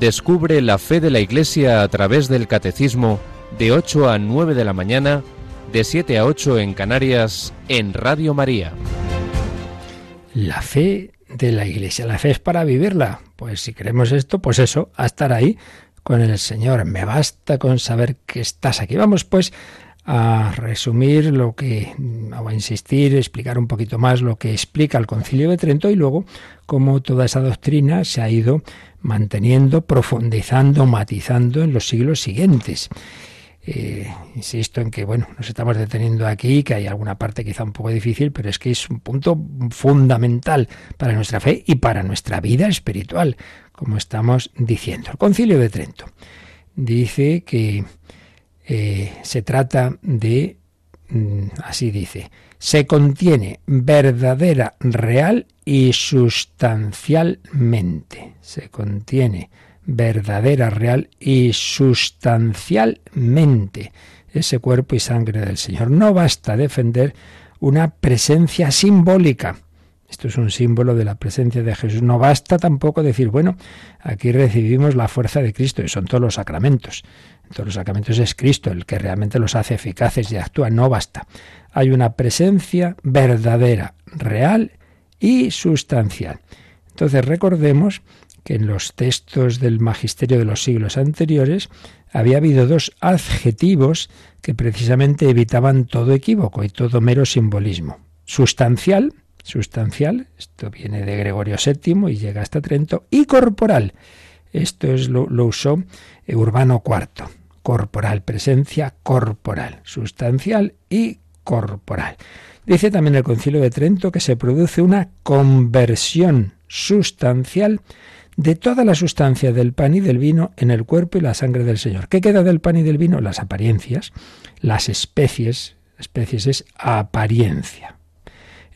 Descubre la fe de la Iglesia a través del Catecismo de 8 a 9 de la mañana, de 7 a 8 en Canarias, en Radio María. La fe de la Iglesia, la fe es para vivirla. Pues si queremos esto, pues eso, a estar ahí con el Señor. Me basta con saber que estás aquí. Vamos pues a resumir lo que, o a insistir, explicar un poquito más lo que explica el Concilio de Trento y luego cómo toda esa doctrina se ha ido manteniendo, profundizando, matizando en los siglos siguientes. Eh, insisto en que, bueno, nos estamos deteniendo aquí, que hay alguna parte quizá un poco difícil, pero es que es un punto fundamental para nuestra fe y para nuestra vida espiritual, como estamos diciendo. El Concilio de Trento dice que eh, se trata de, mm, así dice, se contiene verdadera, real y sustancialmente. Se contiene verdadera, real y sustancialmente ese cuerpo y sangre del Señor. No basta defender una presencia simbólica. Esto es un símbolo de la presencia de Jesús. No basta tampoco decir, bueno, aquí recibimos la fuerza de Cristo, y son todos los sacramentos. Todos los sacramentos es Cristo el que realmente los hace eficaces y actúa. No basta. Hay una presencia verdadera, real y sustancial. Entonces recordemos que en los textos del magisterio de los siglos anteriores había habido dos adjetivos que precisamente evitaban todo equívoco y todo mero simbolismo. Sustancial, sustancial, esto viene de Gregorio VII y llega hasta Trento, y corporal, esto es lo, lo usó Urbano IV, corporal, presencia corporal, sustancial y corporal. Dice también el Concilio de Trento que se produce una conversión sustancial de toda la sustancia del pan y del vino en el cuerpo y la sangre del Señor. ¿Qué queda del pan y del vino? Las apariencias, las especies, especies es apariencia.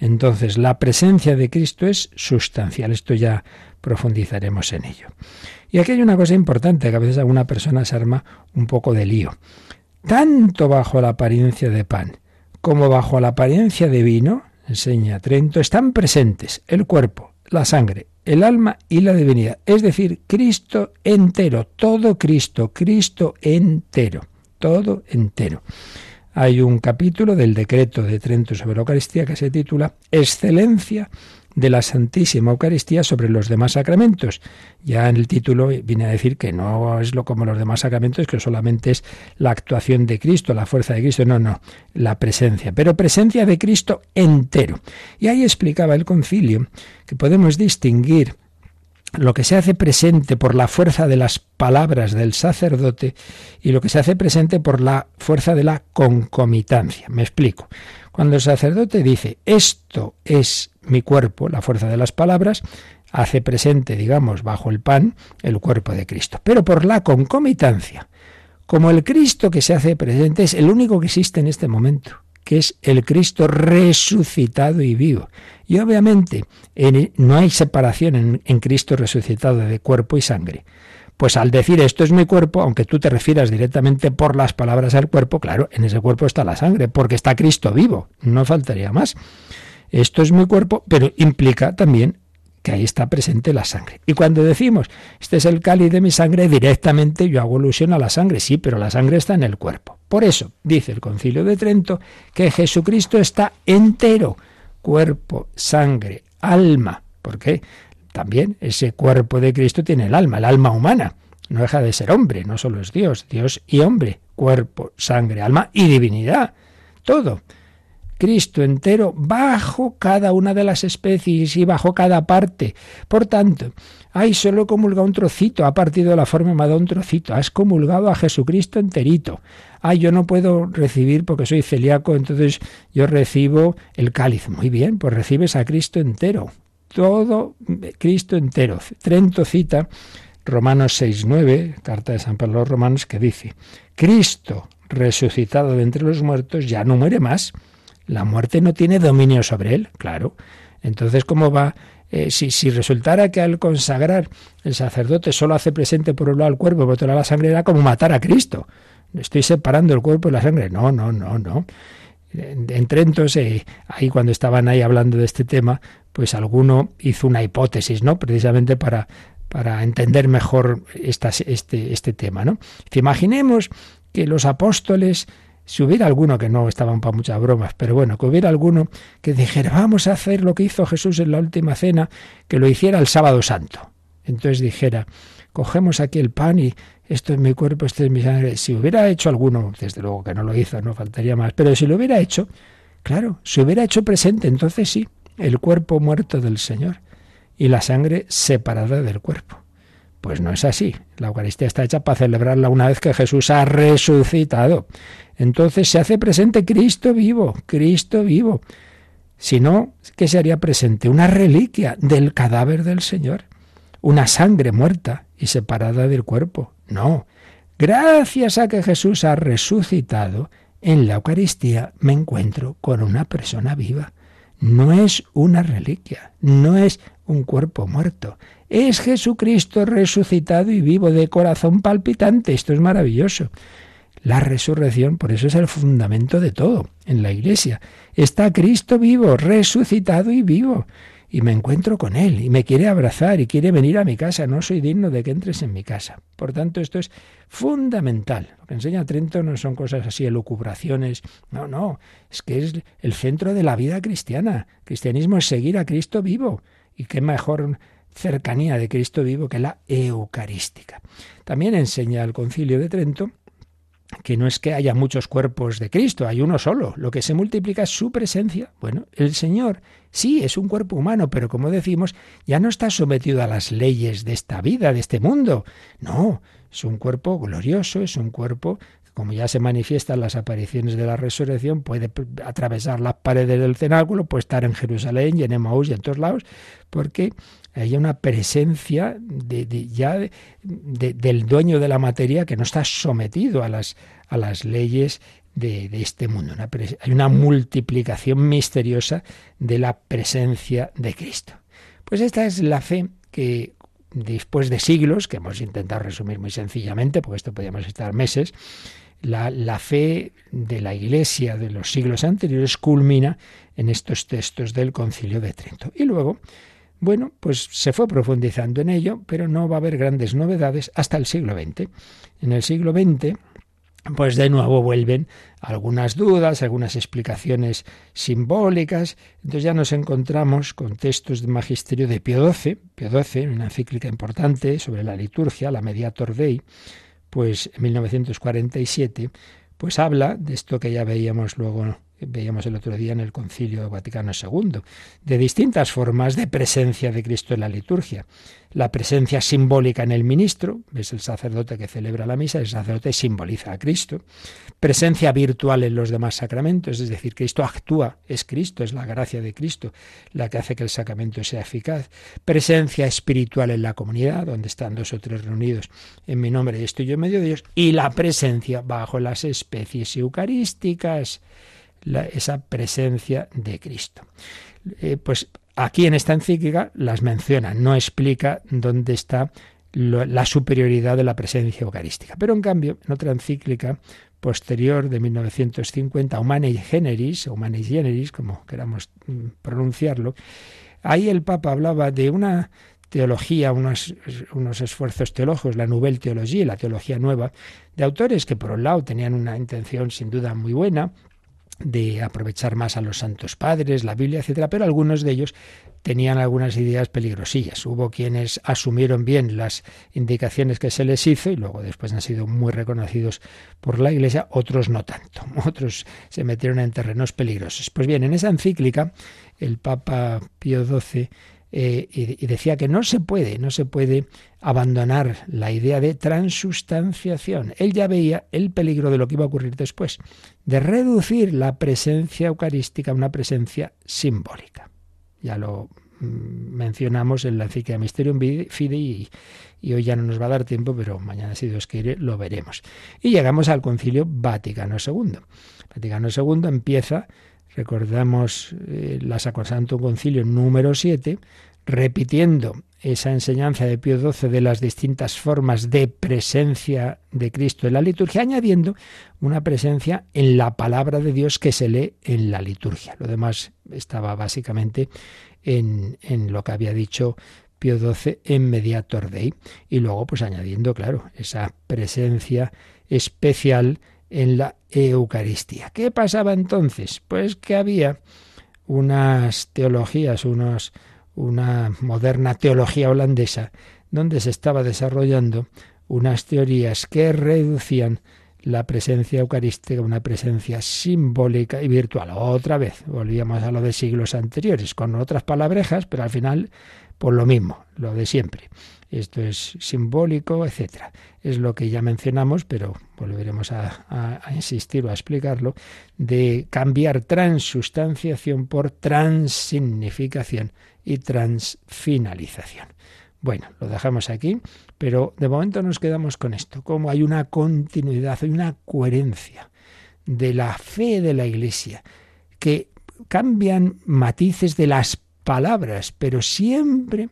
Entonces, la presencia de Cristo es sustancial. Esto ya profundizaremos en ello. Y aquí hay una cosa importante, que a veces alguna persona se arma un poco de lío. Tanto bajo la apariencia de pan como bajo la apariencia de vino, enseña Trento, están presentes el cuerpo, la sangre, el alma y la divinidad. Es decir, Cristo entero, todo Cristo, Cristo entero, todo entero. Hay un capítulo del decreto de Trento sobre la Eucaristía que se titula Excelencia de la Santísima Eucaristía sobre los demás sacramentos. Ya en el título viene a decir que no es lo como los demás sacramentos, que solamente es la actuación de Cristo, la fuerza de Cristo, no, no, la presencia, pero presencia de Cristo entero. Y ahí explicaba el concilio que podemos distinguir lo que se hace presente por la fuerza de las palabras del sacerdote y lo que se hace presente por la fuerza de la concomitancia. Me explico. Cuando el sacerdote dice, esto es mi cuerpo, la fuerza de las palabras, hace presente, digamos, bajo el pan, el cuerpo de Cristo. Pero por la concomitancia, como el Cristo que se hace presente es el único que existe en este momento, que es el Cristo resucitado y vivo. Y obviamente no hay separación en, en Cristo resucitado de cuerpo y sangre. Pues al decir esto es mi cuerpo, aunque tú te refieras directamente por las palabras al cuerpo, claro, en ese cuerpo está la sangre, porque está Cristo vivo, no faltaría más. Esto es mi cuerpo, pero implica también que ahí está presente la sangre. Y cuando decimos, este es el cáliz de mi sangre, directamente yo hago alusión a la sangre, sí, pero la sangre está en el cuerpo. Por eso, dice el concilio de Trento, que Jesucristo está entero, cuerpo, sangre, alma. ¿Por qué? También ese cuerpo de Cristo tiene el alma, el alma humana. No deja de ser hombre, no solo es Dios, Dios y hombre, cuerpo, sangre, alma y divinidad. Todo. Cristo entero bajo cada una de las especies y bajo cada parte. Por tanto, ay, solo comulga un trocito, ha partido la forma, me ha dado un trocito, has comulgado a Jesucristo enterito. Ay, yo no puedo recibir porque soy celíaco, entonces yo recibo el cáliz. Muy bien, pues recibes a Cristo entero todo Cristo entero. Trento cita Romanos 6.9, carta de San Pablo a los Romanos, que dice, Cristo resucitado de entre los muertos ya no muere más. La muerte no tiene dominio sobre él, claro. Entonces, ¿cómo va? Eh, si, si, resultara que al consagrar el sacerdote solo hace presente por un lado el cuerpo y por otro lado la sangre, era como matar a Cristo. Estoy separando el cuerpo y la sangre. No, no, no, no. En Trento, ahí cuando estaban ahí hablando de este tema, pues alguno hizo una hipótesis, ¿no? Precisamente para, para entender mejor este, este tema, ¿no? imaginemos que los apóstoles, si hubiera alguno que no estaban para muchas bromas, pero bueno, que hubiera alguno que dijera, vamos a hacer lo que hizo Jesús en la última cena, que lo hiciera el sábado santo. Entonces dijera, cogemos aquí el pan y esto es mi cuerpo, esto es mi sangre. Si hubiera hecho alguno, desde luego que no lo hizo, no faltaría más, pero si lo hubiera hecho, claro, si hubiera hecho presente, entonces sí, el cuerpo muerto del Señor y la sangre separada del cuerpo. Pues no es así. La Eucaristía está hecha para celebrarla una vez que Jesús ha resucitado. Entonces se hace presente Cristo vivo, Cristo vivo. Si no, ¿qué se haría presente? Una reliquia del cadáver del Señor, una sangre muerta y separada del cuerpo. No. Gracias a que Jesús ha resucitado, en la Eucaristía me encuentro con una persona viva no es una reliquia, no es un cuerpo muerto. Es Jesucristo resucitado y vivo de corazón palpitante. Esto es maravilloso. La resurrección, por eso es el fundamento de todo en la iglesia. Está Cristo vivo, resucitado y vivo. y me encuentro con él y me quiere abrazar y quiere venir a mi casa. No soy digno de que entres en mi casa. Por tanto, esto es fundamental. Lo que enseña Trento no son cosas así, elucubraciones. No, no. Es que es el centro de la vida cristiana. cristianismo es seguir a Cristo vivo. Y qué mejor cercanía de Cristo vivo que la eucarística. También enseña el concilio de Trento que no es que haya muchos cuerpos de Cristo, hay uno solo. Lo que se multiplica es su presencia. Bueno, el Señor sí es un cuerpo humano, pero como decimos, ya no está sometido a las leyes de esta vida, de este mundo. No, es un cuerpo glorioso, es un cuerpo como ya se manifiestan las apariciones de la resurrección, puede atravesar las paredes del cenáculo, puede estar en Jerusalén y en Emmaús y en todos lados, porque hay una presencia de, ya del dueño de la materia que no está sometido a las, a las leyes de, este mundo. hay una multiplicación misteriosa de la presencia de Cristo. Pues esta es la fe que después de siglos, que hemos intentado resumir muy sencillamente, porque esto podríamos estar meses, la, fe de la Iglesia de los siglos anteriores culmina en estos textos del Concilio de Trento. Y luego, bueno, pues se fue profundizando en ello, pero no va a haber grandes novedades hasta el siglo XX. En el siglo XX, pues de nuevo vuelven algunas dudas, algunas explicaciones simbólicas. Entonces ya nos encontramos con textos de magisterio de Pío XII, Pío XII, una encíclica importante sobre la liturgia, la Mediator Dei, pues en 1947, pues habla de esto que ya veíamos luego veíamos el otro día en el Concilio Vaticano II, de distintas formas de presencia de Cristo en la liturgia. La presencia simbólica en el ministro, es el sacerdote que celebra la misa, el sacerdote simboliza a Cristo. Presencia virtual en los demás sacramentos, es decir, Cristo actúa, es Cristo, es la gracia de Cristo la que hace que el sacramento sea eficaz. Presencia espiritual en la comunidad, donde están dos o tres reunidos en mi nombre y estoy yo en medio de ellos. Y la presencia bajo las especies eucarísticas esa presencia de Cristo. Eh, pues aquí en esta encíclica las menciona, no explica dónde está la superioridad de la presencia eucarística. Pero en cambio, en otra encíclica posterior de 1950, Humane Generis, Humane Generis, como queramos mm, pronunciarlo, ahí el Papa hablaba de una teología, unos, unos esfuerzos teológicos, la Nouvelle Teología, la teología nueva, de autores que por un lado tenían una intención sin duda muy buena, de aprovechar más a los santos padres, la Biblia, etcétera, pero algunos de ellos tenían algunas ideas peligrosillas. Hubo quienes asumieron bien las indicaciones que se les hizo y luego después han sido muy reconocidos por la Iglesia, otros no tanto, <laughs> otros se metieron en terrenos peligrosos. Pues bien, en esa encíclica el Papa Pío XII eh, y, decía que no se puede, no se puede abandonar la idea de transustanciación. Él ya veía el peligro de lo que iba a ocurrir después, de reducir la presencia eucarística a una presencia simbólica. Ya lo mm, mencionamos en la encíclica Mysterium Fidei y, hoy ya no nos va a dar tiempo, pero mañana si Dios quiere lo veremos. Y llegamos al Concilio Vaticano II. Vaticano II empieza Recordamos eh, la Sacrosanto Concilio número 7, repitiendo esa enseñanza de Pío XII de las distintas formas de presencia de Cristo en la liturgia, añadiendo una presencia en la palabra de Dios que se lee en la liturgia. Lo demás estaba básicamente en, en lo que había dicho Pío XII en Mediator Dei. Y luego, pues añadiendo, claro, esa presencia especial en la Eucaristía. ¿Qué pasaba entonces? Pues que había unas teologías, unos, una moderna teología holandesa, donde se estaba desarrollando unas teorías que reducían la presencia eucarística una presencia simbólica y virtual. Otra vez, volvíamos a lo de siglos anteriores, con otras palabrejas, pero al final, por lo mismo, lo de siempre esto es simbólico, etcétera. Es lo que ya mencionamos, pero volveremos a, insistir o a explicarlo, de cambiar transustanciación por transignificación y transfinalización. Bueno, lo dejamos aquí, pero de momento nos quedamos con esto, como hay una continuidad, hay una coherencia de la fe de la Iglesia, que cambian matices de las palabras, pero siempre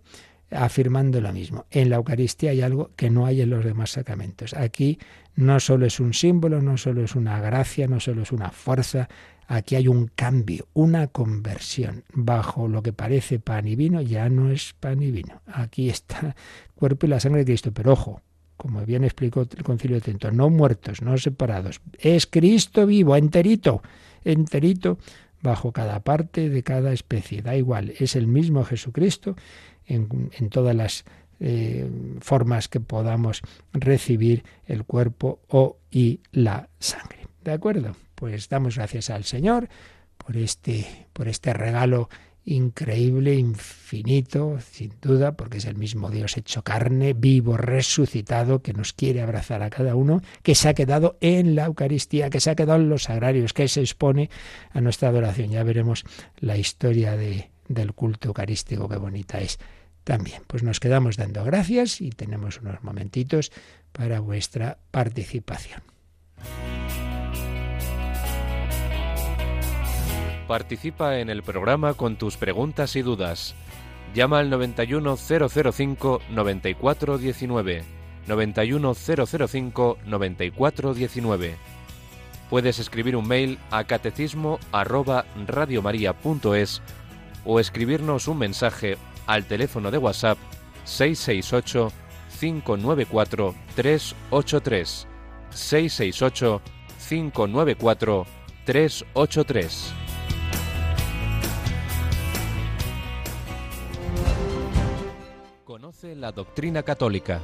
afirmando lo mismo. En la Eucaristía hay algo que no hay en los demás sacramentos. Aquí no solo es un símbolo, no solo es una gracia, no solo es una fuerza, aquí hay un cambio, una conversión. Bajo lo que parece pan y vino ya no es pan y vino. Aquí está el cuerpo y la sangre de Cristo, pero ojo, como bien explicó el Concilio de Trento, no muertos, no separados. Es Cristo vivo, enterito, enterito, bajo cada parte de cada especie. Da igual, es el mismo Jesucristo en, todas las eh, formas que podamos recibir el cuerpo o y la sangre. ¿De acuerdo? Pues damos gracias al Señor por este, por este regalo increíble, infinito, sin duda, porque es el mismo Dios hecho carne, vivo, resucitado, que nos quiere abrazar a cada uno, que se ha quedado en la Eucaristía, que se ha quedado en los sagrarios, que se expone a nuestra adoración. Ya veremos la historia de, del culto eucarístico, qué bonita es también. Pues nos quedamos dando gracias y tenemos unos momentitos para vuestra participación. Participa en el programa con tus preguntas y dudas. Llama al 91005 9419. 91005 9419. Puedes escribir un mail a catecismo arroba radiomaria.es o escribirnos un mensaje al teléfono de WhatsApp 668 594 383 668 594 383 Conoce la doctrina católica.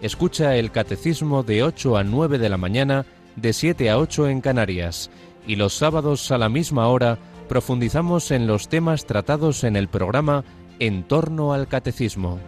Escucha el catecismo de 8 a 9 de la mañana, de 7 a 8 en Canarias, y los sábados a la misma hora profundizamos en los temas tratados en el programa En torno al catecismo.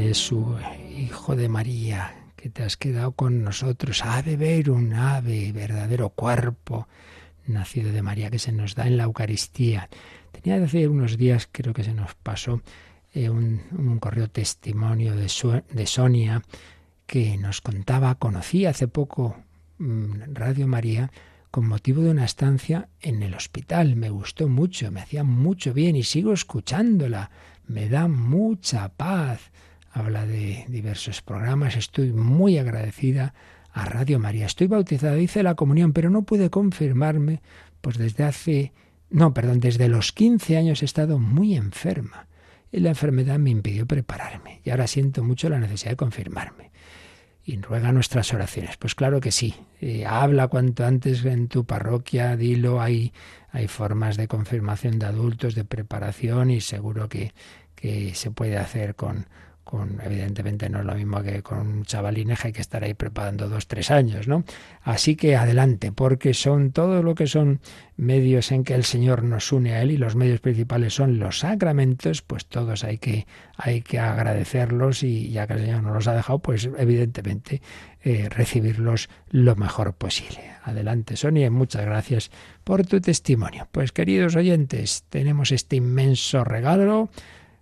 Jesús, Hijo de María, que te has quedado con nosotros, ha de ver un ave, verdadero cuerpo, nacido de María, que se nos da en la Eucaristía. Tenía de hace unos días, creo que se nos pasó, eh, un, correo testimonio de, de Sonia, que nos contaba, conocí hace poco mm, Radio María, con motivo de una estancia en el hospital. Me gustó mucho, me hacía mucho bien y sigo escuchándola. Me da mucha paz habla de diversos programas. Estoy muy agradecida a Radio María. Estoy bautizada, dice la comunión, pero no puede confirmarme, pues desde hace no, perdón, desde los 15 años he estado muy enferma y la enfermedad me impidió prepararme y ahora siento mucho la necesidad de confirmarme. Y ruega nuestras oraciones. Pues claro que sí. Eh, habla cuanto antes en tu parroquia, dilo, hay, hay formas de confirmación de adultos, de preparación y seguro que, que se puede hacer con, evidentemente no es lo mismo que con un chavalín hay que estar ahí preparando dos, tres años, ¿no? Así que adelante, porque son todo lo que son medios en que el Señor nos une a Él y los medios principales son los sacramentos, pues todos hay que, hay que agradecerlos y ya que el Señor nos los ha dejado, pues evidentemente eh, recibirlos lo mejor posible. Adelante, Sonia, muchas gracias por tu testimonio. Pues queridos oyentes, tenemos este inmenso regalo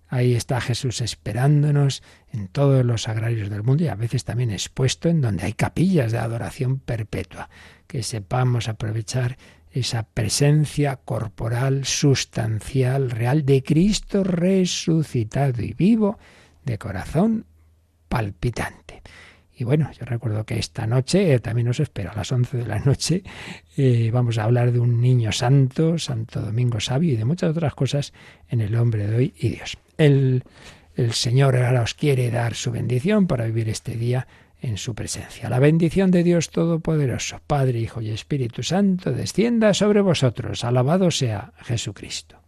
Ahí está Jesús esperándonos en todos los sagrarios del mundo y a veces también expuesto en donde hay capillas de adoración perpetua. Que sepamos aprovechar esa presencia corporal, sustancial, real de Cristo resucitado y vivo, de corazón palpitante. Y bueno, yo recuerdo que esta noche, eh, también os espero a las 11 de la noche, eh, vamos a hablar de un niño santo, Santo Domingo Sabio y de muchas otras cosas en el hombre de hoy y Dios. El, Señor ahora os quiere dar su bendición para vivir este día en su presencia. La bendición de Dios Todopoderoso, Padre, Hijo y Espíritu Santo, descienda sobre vosotros. Alabado sea Jesucristo.